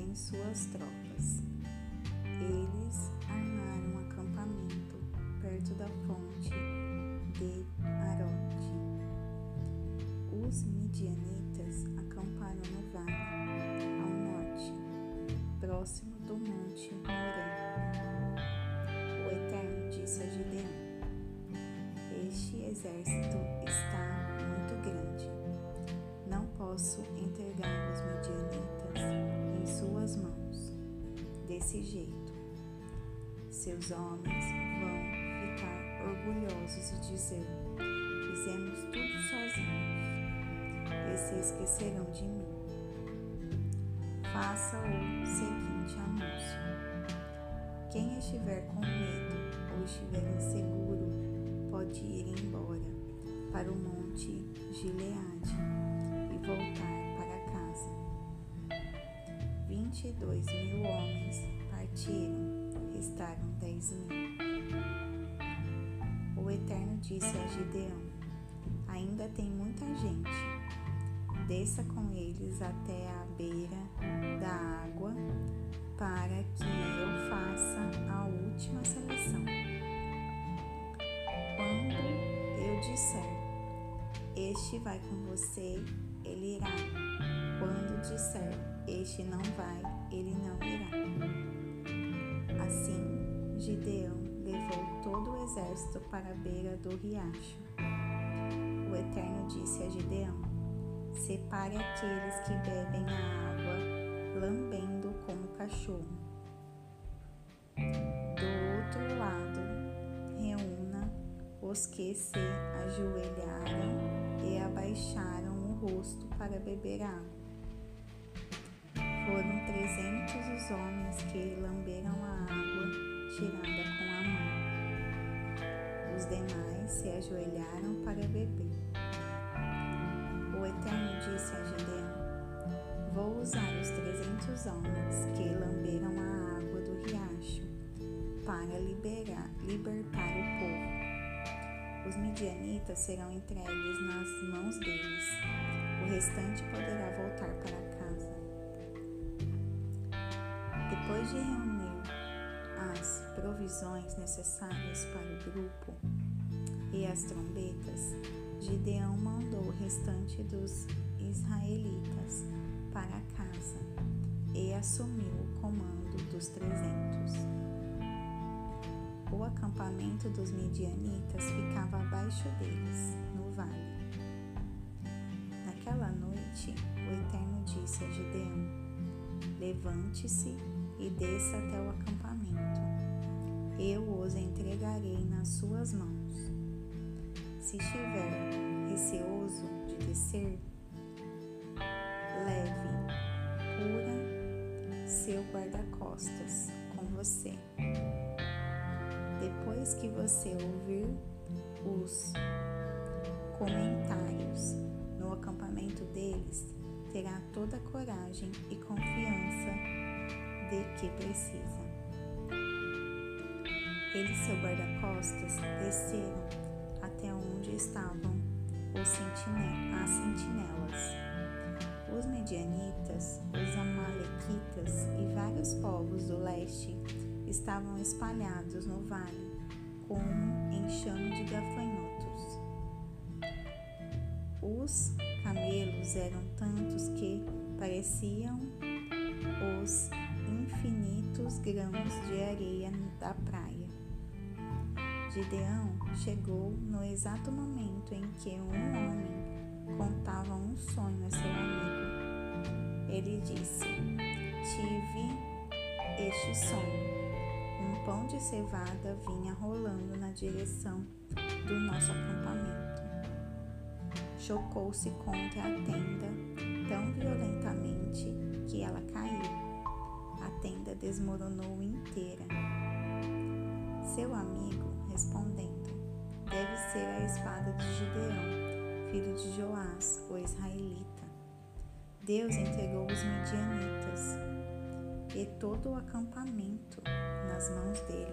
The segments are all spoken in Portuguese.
também suas tropas. Eles armaram um acampamento perto da fonte de Arote. Os midianitas acamparam no vale, ao norte, próximo do monte Moré. O Eterno disse a Gideão: Este exército está muito grande. Não posso entregar os midianitas. Desse jeito, seus homens vão ficar orgulhosos e dizer: Fizemos tudo sozinhos. E se esquecerão de mim. Faça o seguinte anúncio: quem estiver com medo ou estiver inseguro pode ir embora para o monte Gileade e voltar. Vinte e dois mil homens partiram, restaram dez mil. O Eterno disse a Gideão: Ainda tem muita gente. Desça com eles até a beira da água para que eu faça a última seleção. Quando eu disser, este vai com você, ele irá. Quando disser, este não vai, ele não irá. Assim, Gideão levou todo o exército para a beira do riacho. O Eterno disse a Gideão: Separe aqueles que bebem a água, lambendo como cachorro. Do outro lado, reúna os que se ajoelharam e abaixaram o rosto para beber água. Foram trezentos os homens que lamberam a água tirada com a mão. Os demais se ajoelharam para beber. O Eterno disse a Gideão: Vou usar os trezentos homens que lamberam a água do riacho para liberar, libertar o povo. Os midianitas serão entregues nas mãos deles. O restante poderá voltar para casa. Depois de reunir as provisões necessárias para o grupo e as trombetas, Gideão mandou o restante dos israelitas para casa e assumiu o comando dos trezentos. O acampamento dos midianitas ficava abaixo deles, no vale. Naquela noite, o Eterno disse a Gideão: Levante-se e desça até o acampamento. Eu os entregarei nas suas mãos. Se estiver receoso de descer, leve pura seu guarda-costas com você. Depois que você ouvir os comentários no acampamento deles, terá toda a coragem e confiança de que precisa. Ele e seu guarda-costas desceram até onde estavam os sentine as sentinelas. Os medianitas, os amalequitas e vários povos do leste estavam espalhados no vale como enxame de gafanhotos. Os camelos eram tantos que pareciam os infinitos grãos de areia da praia. Gideão chegou no exato momento em que um homem contava um sonho a seu amigo. Ele disse: Tive este sonho. Pão de cevada vinha rolando na direção do nosso acampamento. Chocou-se contra a tenda tão violentamente que ela caiu. A tenda desmoronou inteira. Seu amigo, respondendo, deve ser a espada de Gideão, filho de Joás, o israelita. Deus entregou os midianitas e todo o acampamento nas mãos dele.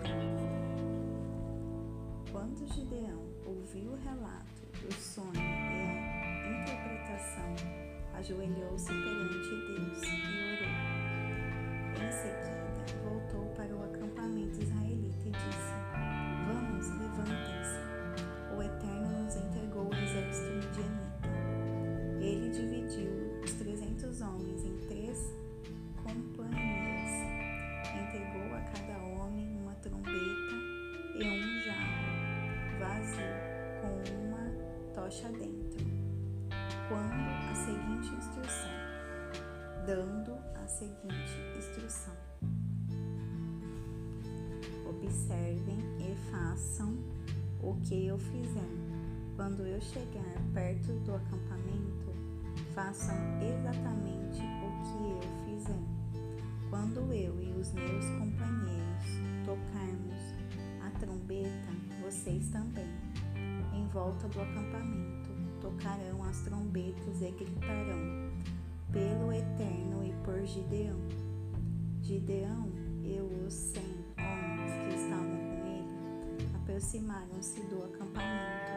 Quando Gideão ouviu o relato do sonho e a interpretação, ajoelhou-se perante Deus e orou. Em seguida, voltou para o acampamento israelita e disse: Vamos, levantem-se. Uma tocha dentro. Quando a seguinte instrução, dando a seguinte instrução. Observem e façam o que eu fizer. Quando eu chegar perto do acampamento, façam exatamente o que eu fizer. Quando eu e os meus companheiros tocarmos a trombeta, vocês também, em volta do acampamento, tocarão as trombetas e gritarão pelo Eterno e por Gideão. Gideão e os cem homens que estavam com ele aproximaram-se do acampamento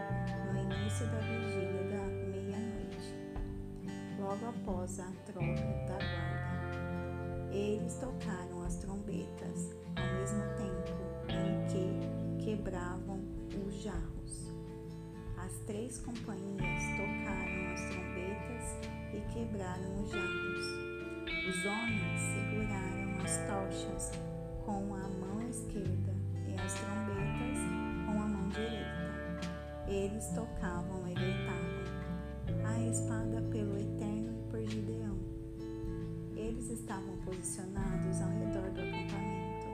no início da vigília da meia-noite, logo após a troca da guarda. Eles tocaram as trombetas ao mesmo tempo em que quebravam os jarros. As três companhias tocaram as trombetas e quebraram os jarros. Os homens seguraram as tochas com a mão esquerda e as trombetas com a mão direita. Eles tocavam e gritavam: A espada pelo Eterno e por Gideão. Eles estavam posicionados ao redor do acampamento,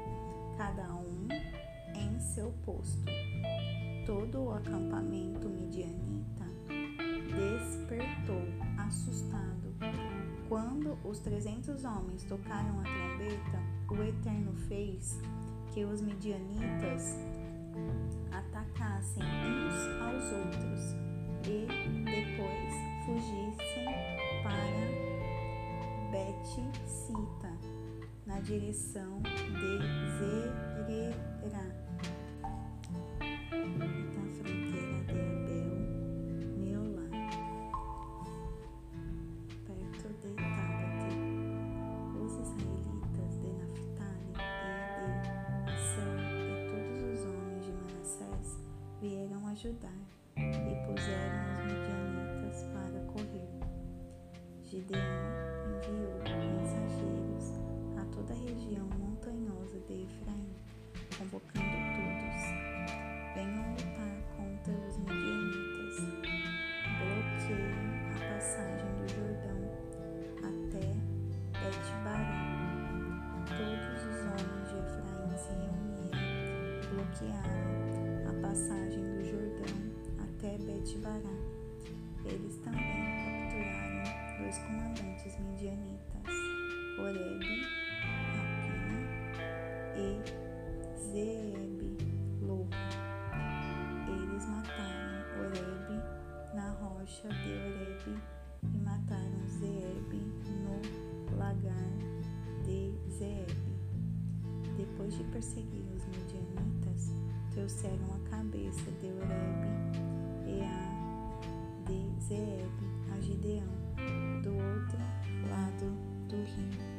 cada um em seu posto. Todo o acampamento midianita despertou assustado. Quando os trezentos homens tocaram a trombeta, o Eterno fez que os midianitas atacassem uns aos outros e depois fugissem para Bet-Sita, na direção de Zererá, ajudar e puseram os midianitas para correr. Gideão enviou mensageiros a toda a região montanhosa de Efraim, convocando todos: venham lutar contra os midianitas. Bloqueiem a passagem do Jordão até Bet-Bará. Todos os homens de Efraim se reuniram, bloquearam passagem do Jordão até Bet-Bará. Eles também capturaram dois comandantes midianitas, Oreb, Rapina e Zeeb, depois de perseguir os medianitas, trouxeram a cabeça de Oreb e a de Zeeb a Gideão, do outro lado do rio.